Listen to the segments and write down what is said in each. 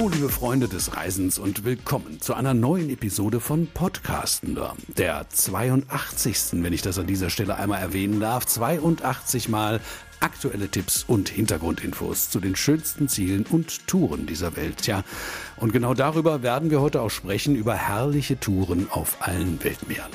Hallo, liebe Freunde des Reisens und willkommen zu einer neuen Episode von Podcastender. Der 82. wenn ich das an dieser Stelle einmal erwähnen darf. 82 Mal aktuelle Tipps und Hintergrundinfos zu den schönsten Zielen und Touren dieser Welt. Ja, und genau darüber werden wir heute auch sprechen, über herrliche Touren auf allen Weltmeeren.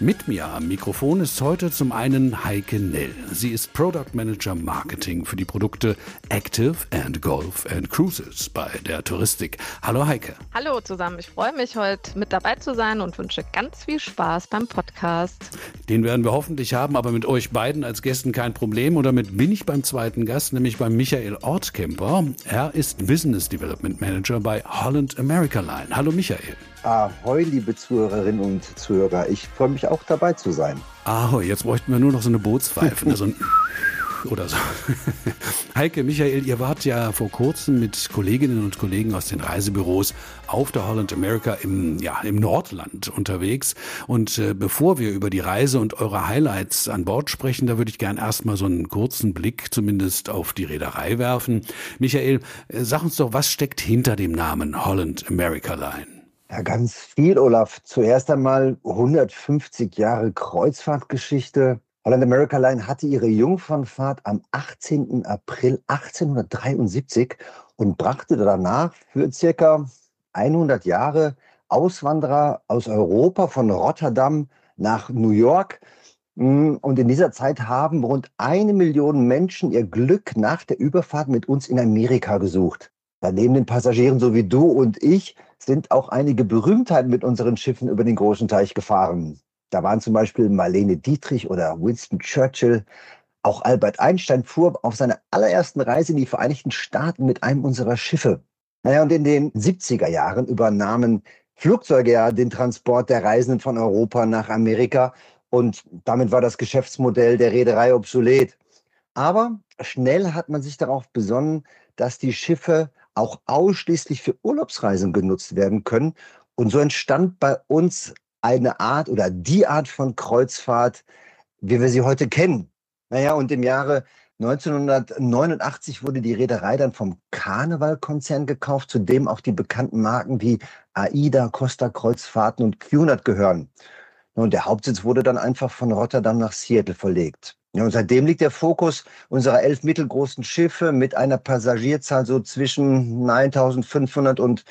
Mit mir am Mikrofon ist heute zum einen Heike Nell. Sie ist Product Manager Marketing für die Produkte Active and Golf and Cruises bei der Touristik. Hallo Heike. Hallo zusammen, ich freue mich heute mit dabei zu sein und wünsche ganz viel Spaß beim Podcast. Den werden wir hoffentlich haben, aber mit euch beiden als Gästen kein Problem. Und damit bin ich beim zweiten Gast, nämlich beim Michael Ortkemper. Er ist Business Development Manager bei Holland America Line. Hallo Michael. Ahoi, liebe Zuhörerinnen und Zuhörer. Ich freue mich auch dabei zu sein. Ahoi, jetzt bräuchten wir nur noch so eine Bootspfeife, ne? so ein oder so. Heike, Michael, ihr wart ja vor kurzem mit Kolleginnen und Kollegen aus den Reisebüros auf der Holland America im, ja, im Nordland unterwegs. Und äh, bevor wir über die Reise und eure Highlights an Bord sprechen, da würde ich gern erstmal so einen kurzen Blick zumindest auf die Reederei werfen. Michael, äh, sag uns doch, was steckt hinter dem Namen Holland America Line? Ja, ganz viel, Olaf. Zuerst einmal 150 Jahre Kreuzfahrtgeschichte. Holland America Line hatte ihre Jungfernfahrt am 18. April 1873 und brachte danach für circa 100 Jahre Auswanderer aus Europa von Rotterdam nach New York. Mm, und in dieser Zeit haben rund eine Million Menschen ihr Glück nach der Überfahrt mit uns in Amerika gesucht. Neben den Passagieren so wie du und ich sind auch einige Berühmtheiten mit unseren Schiffen über den großen Teich gefahren. Da waren zum Beispiel Marlene Dietrich oder Winston Churchill. Auch Albert Einstein fuhr auf seiner allerersten Reise in die Vereinigten Staaten mit einem unserer Schiffe. Naja, und in den 70er Jahren übernahmen Flugzeuge ja den Transport der Reisenden von Europa nach Amerika und damit war das Geschäftsmodell der Reederei obsolet. Aber schnell hat man sich darauf besonnen, dass die Schiffe auch ausschließlich für Urlaubsreisen genutzt werden können. Und so entstand bei uns eine Art oder die Art von Kreuzfahrt, wie wir sie heute kennen. Naja, und im Jahre 1989 wurde die Reederei dann vom Karneval-Konzern gekauft, zu dem auch die bekannten Marken wie AIDA, Costa Kreuzfahrten und Cunard gehören. Und der Hauptsitz wurde dann einfach von Rotterdam nach Seattle verlegt. Ja, und seitdem liegt der Fokus unserer elf mittelgroßen Schiffe mit einer Passagierzahl so zwischen 9500 und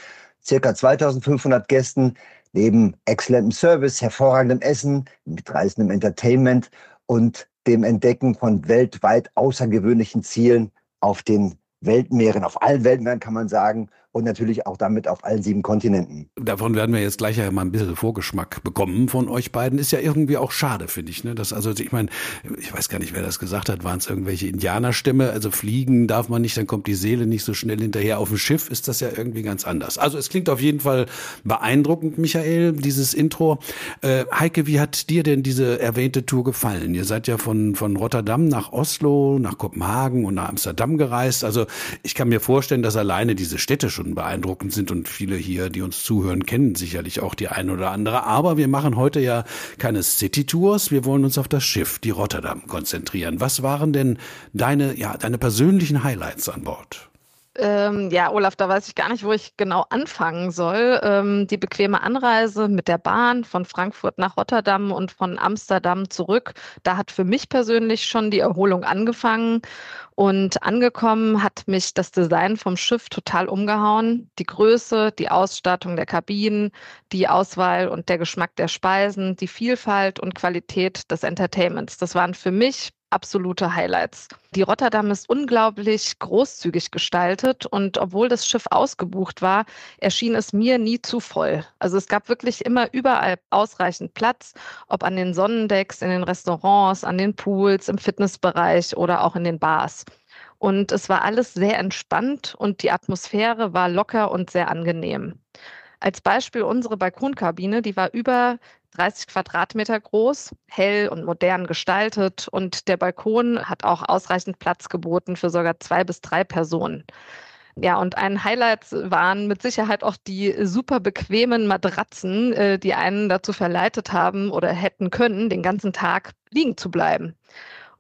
circa 2500 Gästen neben exzellentem Service, hervorragendem Essen, mitreißendem Entertainment und dem Entdecken von weltweit außergewöhnlichen Zielen auf den Weltmeeren, auf allen Weltmeeren kann man sagen, und natürlich auch damit auf allen sieben Kontinenten. Davon werden wir jetzt gleich ja mal ein bisschen Vorgeschmack bekommen von euch beiden. Ist ja irgendwie auch schade, finde ich. Ne? Das, also ich meine, ich weiß gar nicht, wer das gesagt hat. Waren es irgendwelche Indianerstämme? Also fliegen darf man nicht, dann kommt die Seele nicht so schnell hinterher. Auf dem Schiff ist das ja irgendwie ganz anders. Also es klingt auf jeden Fall beeindruckend, Michael, dieses Intro. Äh, Heike, wie hat dir denn diese erwähnte Tour gefallen? Ihr seid ja von, von Rotterdam nach Oslo, nach Kopenhagen und nach Amsterdam gereist. Also ich kann mir vorstellen, dass alleine diese Städte schon schon beeindruckend sind und viele hier, die uns zuhören, kennen sicherlich auch die eine oder andere. Aber wir machen heute ja keine City-Tours. Wir wollen uns auf das Schiff, die Rotterdam, konzentrieren. Was waren denn deine, ja, deine persönlichen Highlights an Bord? Ähm, ja, Olaf, da weiß ich gar nicht, wo ich genau anfangen soll. Ähm, die bequeme Anreise mit der Bahn von Frankfurt nach Rotterdam und von Amsterdam zurück, da hat für mich persönlich schon die Erholung angefangen. Und angekommen hat mich das Design vom Schiff total umgehauen. Die Größe, die Ausstattung der Kabinen, die Auswahl und der Geschmack der Speisen, die Vielfalt und Qualität des Entertainments. Das waren für mich absolute Highlights. Die Rotterdam ist unglaublich großzügig gestaltet und obwohl das Schiff ausgebucht war, erschien es mir nie zu voll. Also es gab wirklich immer überall ausreichend Platz, ob an den Sonnendecks, in den Restaurants, an den Pools, im Fitnessbereich oder auch in den Bars. Und es war alles sehr entspannt und die Atmosphäre war locker und sehr angenehm. Als Beispiel unsere Balkonkabine, die war über 30 Quadratmeter groß, hell und modern gestaltet und der Balkon hat auch ausreichend Platz geboten für sogar zwei bis drei Personen. Ja, und ein Highlight waren mit Sicherheit auch die super bequemen Matratzen, äh, die einen dazu verleitet haben oder hätten können, den ganzen Tag liegen zu bleiben.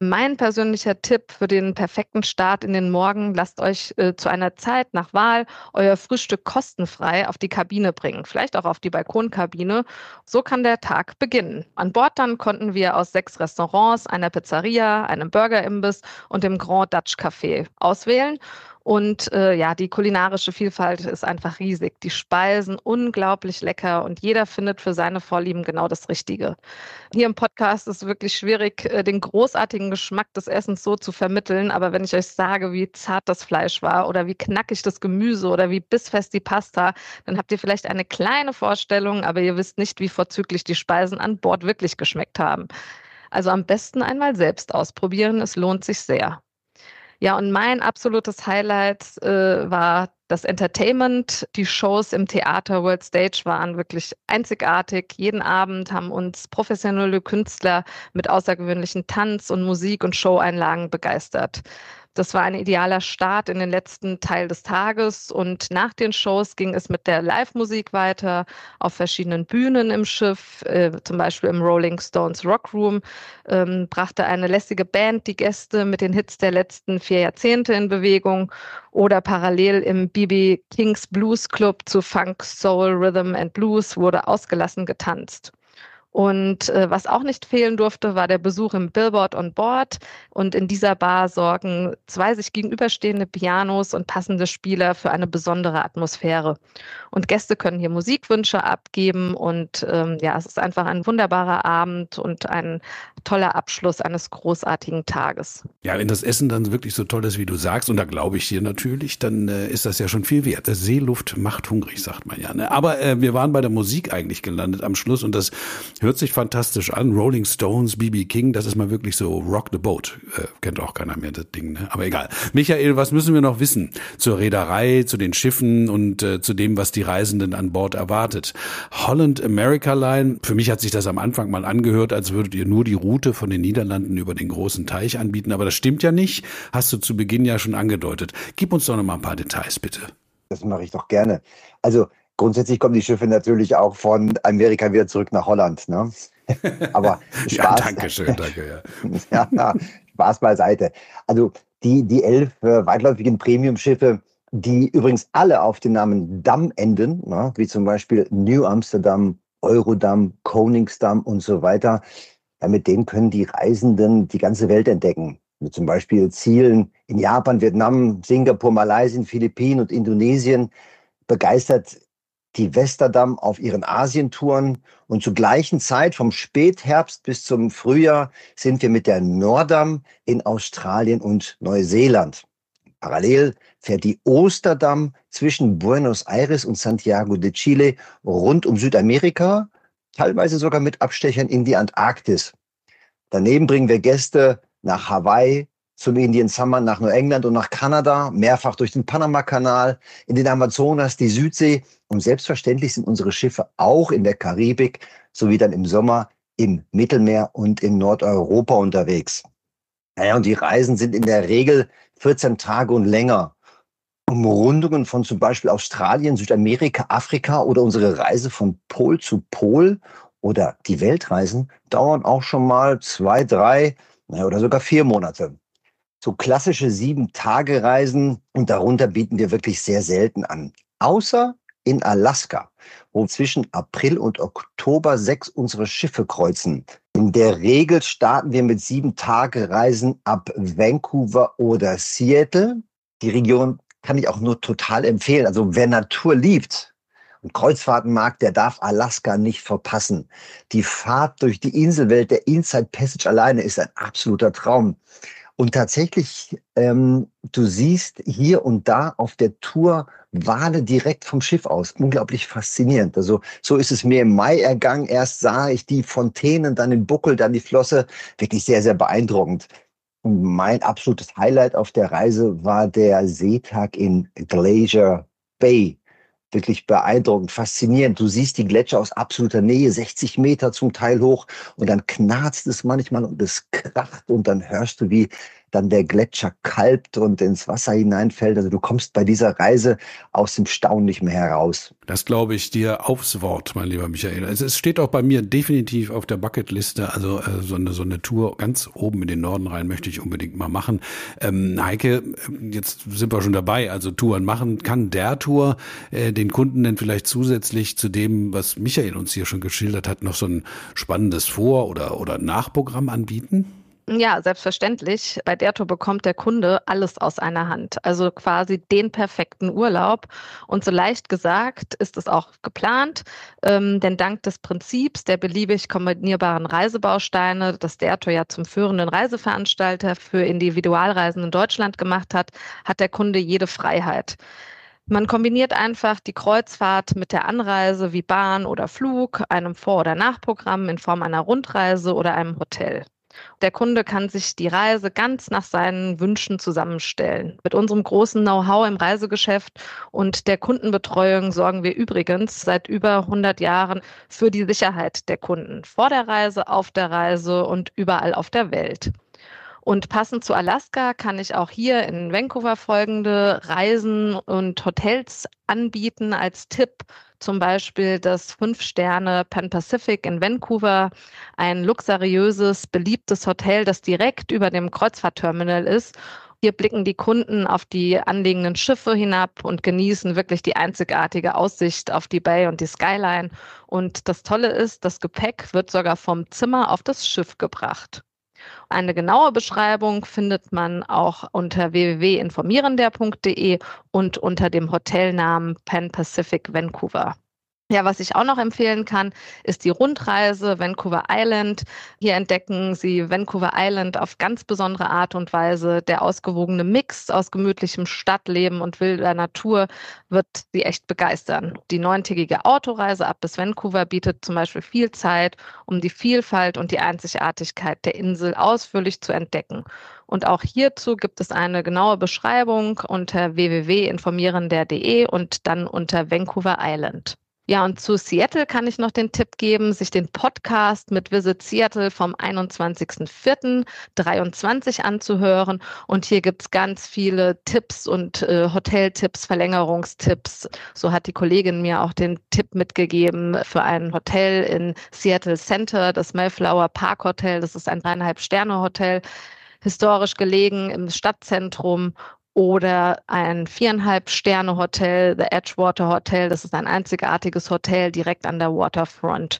Mein persönlicher Tipp für den perfekten Start in den Morgen, lasst euch äh, zu einer Zeit nach Wahl euer Frühstück kostenfrei auf die Kabine bringen, vielleicht auch auf die Balkonkabine. So kann der Tag beginnen. An Bord dann konnten wir aus sechs Restaurants, einer Pizzeria, einem Burgerimbiss und dem Grand Dutch Café auswählen und äh, ja, die kulinarische Vielfalt ist einfach riesig. Die Speisen unglaublich lecker und jeder findet für seine Vorlieben genau das Richtige. Hier im Podcast ist es wirklich schwierig, äh, den großartigen Geschmack des Essens so zu vermitteln. Aber wenn ich euch sage, wie zart das Fleisch war oder wie knackig das Gemüse oder wie bissfest die Pasta, dann habt ihr vielleicht eine kleine Vorstellung, aber ihr wisst nicht, wie vorzüglich die Speisen an Bord wirklich geschmeckt haben. Also am besten einmal selbst ausprobieren. Es lohnt sich sehr. Ja, und mein absolutes Highlight äh, war das Entertainment. Die Shows im Theater World Stage waren wirklich einzigartig. Jeden Abend haben uns professionelle Künstler mit außergewöhnlichen Tanz- und Musik- und Showeinlagen begeistert. Das war ein idealer Start in den letzten Teil des Tages und nach den Shows ging es mit der Live-Musik weiter auf verschiedenen Bühnen im Schiff, äh, zum Beispiel im Rolling Stones Rock Room, ähm, brachte eine lässige Band die Gäste mit den Hits der letzten vier Jahrzehnte in Bewegung oder parallel im BB Kings Blues Club zu Funk, Soul, Rhythm and Blues wurde ausgelassen getanzt. Und äh, was auch nicht fehlen durfte, war der Besuch im Billboard on Board. Und in dieser Bar sorgen zwei sich gegenüberstehende Pianos und passende Spieler für eine besondere Atmosphäre. Und Gäste können hier Musikwünsche abgeben. Und ähm, ja, es ist einfach ein wunderbarer Abend und ein toller Abschluss eines großartigen Tages. Ja, wenn das Essen dann wirklich so toll ist, wie du sagst, und da glaube ich dir natürlich, dann äh, ist das ja schon viel wert. Seeluft macht hungrig, sagt man ja. Ne? Aber äh, wir waren bei der Musik eigentlich gelandet am Schluss und das hört sich fantastisch an. Rolling Stones, BB King, das ist mal wirklich so Rock the Boat. Äh, kennt auch keiner mehr das Ding, ne? aber egal. Michael, was müssen wir noch wissen zur Reederei, zu den Schiffen und äh, zu dem, was die Reisenden an Bord erwartet? Holland America Line, für mich hat sich das am Anfang mal angehört, als würdet ihr nur die Route von den Niederlanden über den großen Teich anbieten. Aber das stimmt ja nicht. Hast du zu Beginn ja schon angedeutet. Gib uns doch noch mal ein paar Details, bitte. Das mache ich doch gerne. Also grundsätzlich kommen die Schiffe natürlich auch von Amerika wieder zurück nach Holland. Ne? Aber Spaß. ja, danke schön, danke. Ja. ja, Spaß beiseite. Also die, die elf äh, weitläufigen Premium-Schiffe, die übrigens alle auf den Namen Damm enden, ne? wie zum Beispiel New Amsterdam, Eurodam, Koningsdam und so weiter, ja, mit denen können die Reisenden die ganze Welt entdecken. Mit zum Beispiel Zielen in Japan, Vietnam, Singapur, Malaysia, Philippinen und Indonesien begeistert die Westerdam auf ihren Asientouren und zur gleichen Zeit vom Spätherbst bis zum Frühjahr sind wir mit der Nordam in Australien und Neuseeland. Parallel fährt die Osterdam zwischen Buenos Aires und Santiago de Chile rund um Südamerika teilweise sogar mit Abstechern in die Antarktis. Daneben bringen wir Gäste nach Hawaii, zum Indian Summer, nach Neuengland und nach Kanada, mehrfach durch den Panamakanal, in den Amazonas, die Südsee und selbstverständlich sind unsere Schiffe auch in der Karibik sowie dann im Sommer im Mittelmeer und in Nordeuropa unterwegs. Naja, und die Reisen sind in der Regel 14 Tage und länger. Umrundungen von zum Beispiel Australien, Südamerika, Afrika oder unsere Reise von Pol zu Pol oder die Weltreisen dauern auch schon mal zwei, drei oder sogar vier Monate. So klassische Sieben-Tage-Reisen und darunter bieten wir wirklich sehr selten an. Außer in Alaska, wo zwischen April und Oktober sechs unserer Schiffe kreuzen. In der Regel starten wir mit Sieben-Tage-Reisen ab Vancouver oder Seattle. Die Region kann ich auch nur total empfehlen. Also wer Natur liebt und Kreuzfahrten mag, der darf Alaska nicht verpassen. Die Fahrt durch die Inselwelt der Inside Passage alleine ist ein absoluter Traum. Und tatsächlich, ähm, du siehst hier und da auf der Tour Wale direkt vom Schiff aus. Unglaublich faszinierend. Also so ist es mir im Mai ergangen. Erst sah ich die Fontänen, dann den Buckel, dann die Flosse. Wirklich sehr, sehr beeindruckend. Und mein absolutes Highlight auf der Reise war der Seetag in Glacier Bay. Wirklich beeindruckend, faszinierend. Du siehst die Gletscher aus absoluter Nähe, 60 Meter zum Teil hoch und dann knarzt es manchmal und es kracht und dann hörst du, wie dann der Gletscher kalbt und ins Wasser hineinfällt. Also du kommst bei dieser Reise aus dem Staunen nicht mehr heraus. Das glaube ich dir aufs Wort, mein lieber Michael. Also es steht auch bei mir definitiv auf der Bucketliste. Also äh, so, eine, so eine Tour ganz oben in den Norden rein möchte ich unbedingt mal machen. Ähm, Heike, jetzt sind wir schon dabei. Also Touren machen. Kann der Tour äh, den Kunden denn vielleicht zusätzlich zu dem, was Michael uns hier schon geschildert hat, noch so ein spannendes Vor- oder, oder Nachprogramm anbieten? Ja, selbstverständlich. Bei der Tour bekommt der Kunde alles aus einer Hand. Also quasi den perfekten Urlaub. Und so leicht gesagt ist es auch geplant, ähm, denn dank des Prinzips der beliebig kombinierbaren Reisebausteine, das der Tour ja zum führenden Reiseveranstalter für Individualreisen in Deutschland gemacht hat, hat der Kunde jede Freiheit. Man kombiniert einfach die Kreuzfahrt mit der Anreise wie Bahn oder Flug, einem Vor- oder Nachprogramm in Form einer Rundreise oder einem Hotel. Der Kunde kann sich die Reise ganz nach seinen Wünschen zusammenstellen. Mit unserem großen Know-how im Reisegeschäft und der Kundenbetreuung sorgen wir übrigens seit über 100 Jahren für die Sicherheit der Kunden vor der Reise, auf der Reise und überall auf der Welt. Und passend zu Alaska kann ich auch hier in Vancouver folgende Reisen und Hotels anbieten als Tipp. Zum Beispiel das Fünf-Sterne Pan Pacific in Vancouver, ein luxuriöses, beliebtes Hotel, das direkt über dem Kreuzfahrtterminal ist hier blicken die Kunden auf die anliegenden Schiffe hinab und genießen wirklich die einzigartige Aussicht auf die Bay und die Skyline. Und das Tolle ist, das Gepäck wird sogar vom Zimmer auf das Schiff gebracht. Eine genaue Beschreibung findet man auch unter www.informierender.de und unter dem Hotelnamen Pan Pacific Vancouver. Ja, was ich auch noch empfehlen kann, ist die Rundreise Vancouver Island. Hier entdecken Sie Vancouver Island auf ganz besondere Art und Weise. Der ausgewogene Mix aus gemütlichem Stadtleben und wilder Natur wird Sie echt begeistern. Die neuntägige Autoreise ab bis Vancouver bietet zum Beispiel viel Zeit, um die Vielfalt und die Einzigartigkeit der Insel ausführlich zu entdecken. Und auch hierzu gibt es eine genaue Beschreibung unter www.informierender.de und dann unter Vancouver Island. Ja, und zu Seattle kann ich noch den Tipp geben, sich den Podcast mit Visit Seattle vom 21.04.23 anzuhören. Und hier gibt's ganz viele Tipps und äh, Hoteltipps, Verlängerungstipps. So hat die Kollegin mir auch den Tipp mitgegeben für ein Hotel in Seattle Center, das Mayflower Park Hotel. Das ist ein dreieinhalb Sterne Hotel historisch gelegen im Stadtzentrum oder ein viereinhalb Sterne Hotel, The Edgewater Hotel. Das ist ein einzigartiges Hotel direkt an der Waterfront.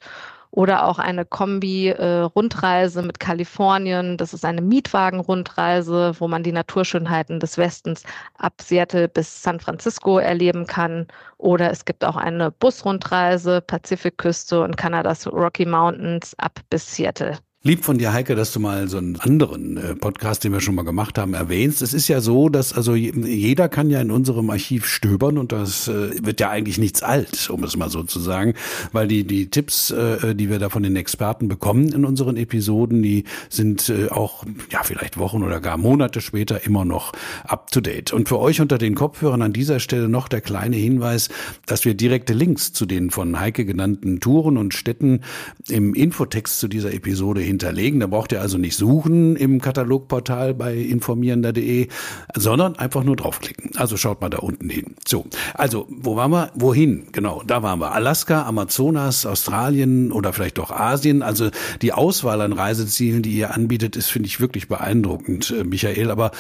Oder auch eine Kombi-Rundreise äh, mit Kalifornien. Das ist eine Mietwagen-Rundreise, wo man die Naturschönheiten des Westens ab Seattle bis San Francisco erleben kann. Oder es gibt auch eine Busrundreise, Pazifikküste und Kanadas Rocky Mountains ab bis Seattle. Lieb von dir, Heike, dass du mal so einen anderen äh, Podcast, den wir schon mal gemacht haben, erwähnst. Es ist ja so, dass also jeder kann ja in unserem Archiv stöbern und das äh, wird ja eigentlich nichts alt, um es mal so zu sagen, weil die die Tipps, äh, die wir da von den Experten bekommen in unseren Episoden, die sind auch ja vielleicht Wochen oder gar Monate später immer noch up to date. Und für euch unter den Kopfhörern an dieser Stelle noch der kleine Hinweis, dass wir direkte Links zu den von Heike genannten Touren und Städten im Infotext zu dieser Episode hinterlegen. Da braucht ihr also nicht suchen im Katalogportal bei informierender.de, sondern einfach nur draufklicken. Also schaut mal da unten hin. So, also wo waren wir? Wohin? Genau, da waren wir. Alaska, Amazonas, Australien oder vielleicht doch Asien. Also die Auswahl an Reisezielen, die ihr anbietet, ist, finde ich, wirklich beeindruckend, äh, Michael. Aber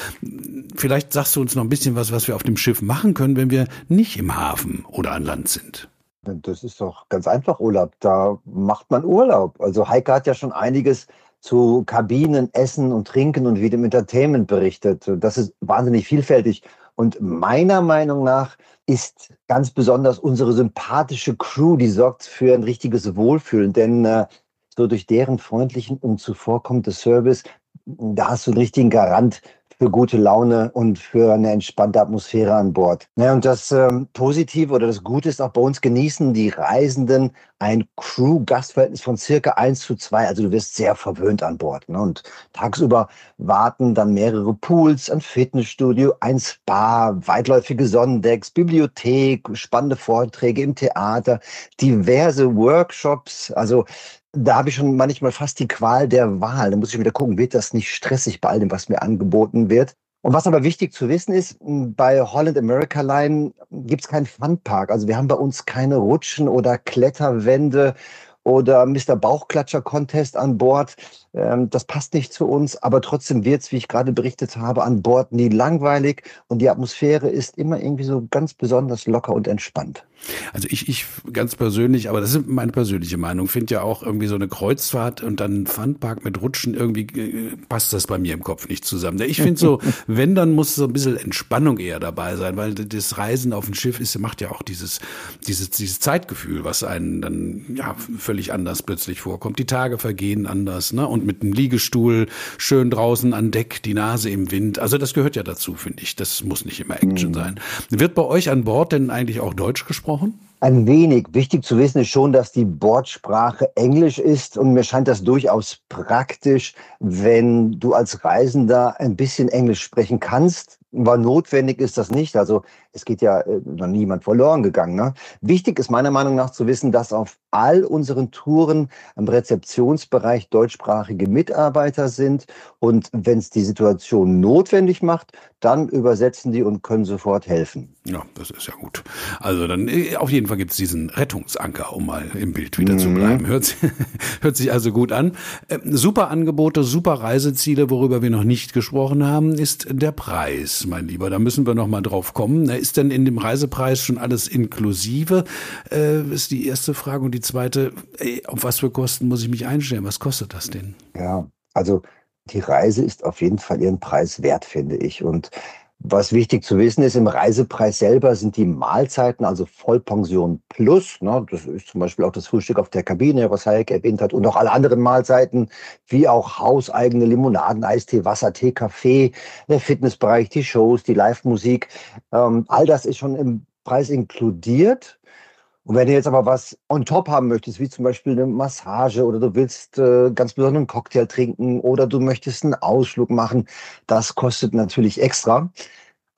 vielleicht sagst du uns noch ein bisschen was, was wir auf dem Schiff machen können, wenn wir nicht im Hafen oder an Land sind. Das ist doch ganz einfach Urlaub. Da macht man Urlaub. Also Heike hat ja schon einiges zu Kabinen, Essen und Trinken und wie dem Entertainment berichtet. Das ist wahnsinnig vielfältig. Und meiner Meinung nach ist ganz besonders unsere sympathische Crew, die sorgt für ein richtiges Wohlfühlen. Denn äh, so durch deren freundlichen und zuvorkommenden Service, da hast du einen richtigen Garant für gute Laune und für eine entspannte Atmosphäre an Bord. Ja, und das ähm, Positive oder das Gute ist auch bei uns genießen die Reisenden ein Crew-Gastverhältnis von circa 1 zu 2. Also du wirst sehr verwöhnt an Bord. Ne? Und tagsüber warten dann mehrere Pools, ein Fitnessstudio, ein Spa, weitläufige Sonnendecks, Bibliothek, spannende Vorträge im Theater, diverse Workshops. Also da habe ich schon manchmal fast die Qual der Wahl. Da muss ich wieder gucken, wird das nicht stressig bei all dem, was mir angeboten wird. Und was aber wichtig zu wissen ist, bei Holland America Line gibt es keinen Funpark. Also wir haben bei uns keine Rutschen oder Kletterwände oder Mr. Bauchklatscher Contest an Bord. Ähm, das passt nicht zu uns, aber trotzdem wird es, wie ich gerade berichtet habe, an Bord nie langweilig und die Atmosphäre ist immer irgendwie so ganz besonders locker und entspannt. Also ich, ich ganz persönlich, aber das ist meine persönliche Meinung, finde ja auch irgendwie so eine Kreuzfahrt und dann ein Funpark mit Rutschen, irgendwie äh, passt das bei mir im Kopf nicht zusammen. Ich finde so, wenn, dann muss so ein bisschen Entspannung eher dabei sein, weil das Reisen auf dem Schiff ist, macht ja auch dieses, dieses, dieses Zeitgefühl, was einen dann ja völlig anders plötzlich vorkommt. Die Tage vergehen anders, ne? Und und mit einem Liegestuhl schön draußen an Deck, die Nase im Wind. Also das gehört ja dazu, finde ich. Das muss nicht immer Action mhm. sein. Wird bei euch an Bord denn eigentlich auch Deutsch gesprochen? Ein wenig. Wichtig zu wissen ist schon, dass die Bordsprache Englisch ist und mir scheint das durchaus praktisch, wenn du als Reisender ein bisschen Englisch sprechen kannst. War notwendig ist das nicht. Also es geht ja äh, noch niemand verloren gegangen. Ne? Wichtig ist meiner Meinung nach zu wissen, dass auf all unseren Touren im Rezeptionsbereich deutschsprachige Mitarbeiter sind. Und wenn es die Situation notwendig macht, dann übersetzen die und können sofort helfen. Ja, das ist ja gut. Also dann äh, auf jeden Fall gibt es diesen Rettungsanker, um mal im Bild wieder mhm. zu bleiben. Hört, hört sich also gut an. Äh, super Angebote, super Reiseziele. Worüber wir noch nicht gesprochen haben, ist der Preis, mein Lieber. Da müssen wir noch mal drauf kommen. Ist denn in dem Reisepreis schon alles inklusive? Äh, ist die erste Frage. Und die zweite, ey, auf was für Kosten muss ich mich einstellen? Was kostet das denn? Ja, also die Reise ist auf jeden Fall ihren Preis wert, finde ich. Und was wichtig zu wissen ist, im Reisepreis selber sind die Mahlzeiten, also Vollpension plus, ne, das ist zum Beispiel auch das Frühstück auf der Kabine, was Hayek erwähnt hat, und auch alle anderen Mahlzeiten, wie auch hauseigene Limonaden, Eistee, Wasser, Tee, Kaffee, der Fitnessbereich, die Shows, die Live-Musik, ähm, all das ist schon im Preis inkludiert. Und wenn du jetzt aber was on top haben möchtest, wie zum Beispiel eine Massage oder du willst äh, ganz besonderen Cocktail trinken oder du möchtest einen Ausflug machen, das kostet natürlich extra.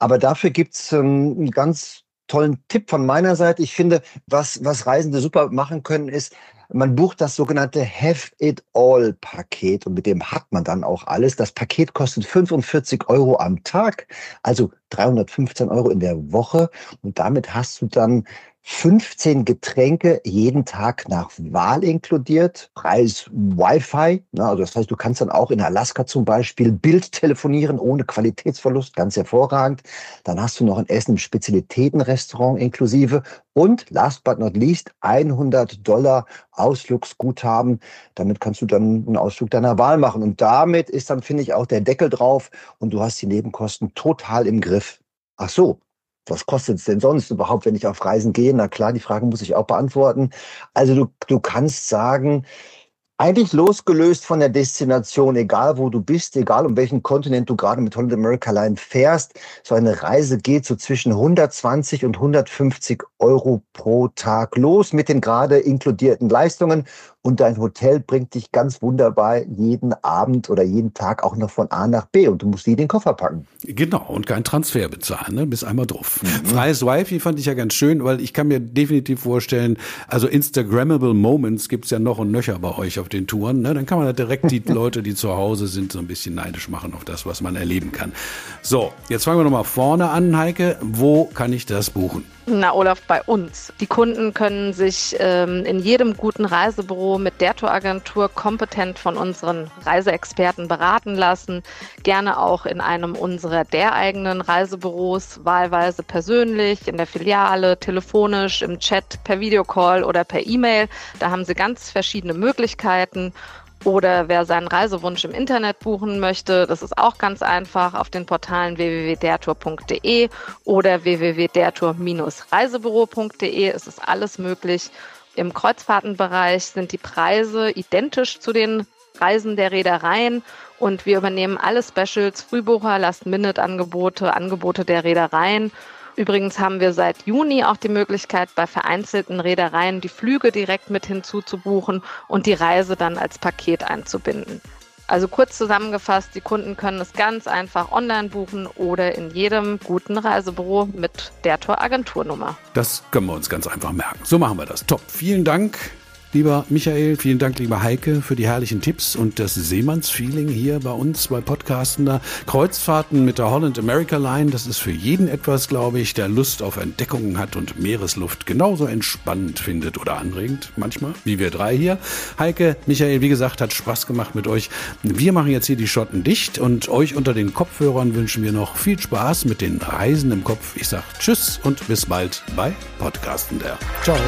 Aber dafür gibt's ähm, einen ganz tollen Tipp von meiner Seite. Ich finde, was, was Reisende super machen können, ist, man bucht das sogenannte Have It All Paket und mit dem hat man dann auch alles. Das Paket kostet 45 Euro am Tag, also 315 Euro in der Woche und damit hast du dann 15 Getränke jeden Tag nach Wahl inkludiert, Preis Wi-Fi. Ne, also das heißt, du kannst dann auch in Alaska zum Beispiel Bild telefonieren ohne Qualitätsverlust, ganz hervorragend. Dann hast du noch ein Essen im Spezialitätenrestaurant inklusive und last but not least 100 Dollar Ausflugsguthaben. Damit kannst du dann einen Ausflug deiner Wahl machen. Und damit ist dann, finde ich, auch der Deckel drauf und du hast die Nebenkosten total im Griff. Ach so, was kostet es denn sonst überhaupt, wenn ich auf Reisen gehe? Na klar, die Frage muss ich auch beantworten. Also du, du kannst sagen, eigentlich losgelöst von der Destination, egal wo du bist, egal um welchen Kontinent du gerade mit Holland America Line fährst, so eine Reise geht so zwischen 120 und 150 Euro pro Tag los mit den gerade inkludierten Leistungen und dein Hotel bringt dich ganz wunderbar jeden Abend oder jeden Tag auch noch von A nach B und du musst nie den Koffer packen. Genau, und kein Transfer bezahlen, ne? bis einmal drauf. Mhm. Freies Wi-Fi fand ich ja ganz schön, weil ich kann mir definitiv vorstellen, also Instagrammable Moments gibt's ja noch und nöcher bei euch auf den Touren. Ne? Dann kann man da direkt die Leute, die zu Hause sind, so ein bisschen neidisch machen auf das, was man erleben kann. So, jetzt fangen wir nochmal vorne an, Heike. Wo kann ich das buchen? Na, Olaf, bei uns. Die Kunden können sich ähm, in jedem guten Reisebüro mit der Touragentur kompetent von unseren Reiseexperten beraten lassen. Gerne auch in einem unserer der eigenen Reisebüros, wahlweise persönlich, in der Filiale, telefonisch, im Chat, per Videocall oder per E-Mail. Da haben sie ganz verschiedene Möglichkeiten. Oder wer seinen Reisewunsch im Internet buchen möchte, das ist auch ganz einfach auf den Portalen www.dertour.de oder www.dertour-reisebüro.de. Es ist alles möglich. Im Kreuzfahrtenbereich sind die Preise identisch zu den Reisen der Reedereien und wir übernehmen alle Specials, Frühbucher, Last-Minute-Angebote, Angebote der Reedereien Übrigens haben wir seit Juni auch die Möglichkeit, bei vereinzelten Reedereien die Flüge direkt mit hinzuzubuchen und die Reise dann als Paket einzubinden. Also kurz zusammengefasst, die Kunden können es ganz einfach online buchen oder in jedem guten Reisebüro mit der Tor-Agenturnummer. Das können wir uns ganz einfach merken. So machen wir das. Top. Vielen Dank Lieber Michael, vielen Dank, lieber Heike, für die herrlichen Tipps und das Seemannsfeeling hier bei uns bei Podcasten. Da. Kreuzfahrten mit der Holland America Line, das ist für jeden etwas, glaube ich, der Lust auf Entdeckungen hat und Meeresluft genauso entspannend findet oder anregend manchmal, wie wir drei hier. Heike, Michael, wie gesagt, hat Spaß gemacht mit euch. Wir machen jetzt hier die Schotten dicht und euch unter den Kopfhörern wünschen wir noch viel Spaß mit den Reisen im Kopf. Ich sage Tschüss und bis bald bei Podcasten der. Ciao.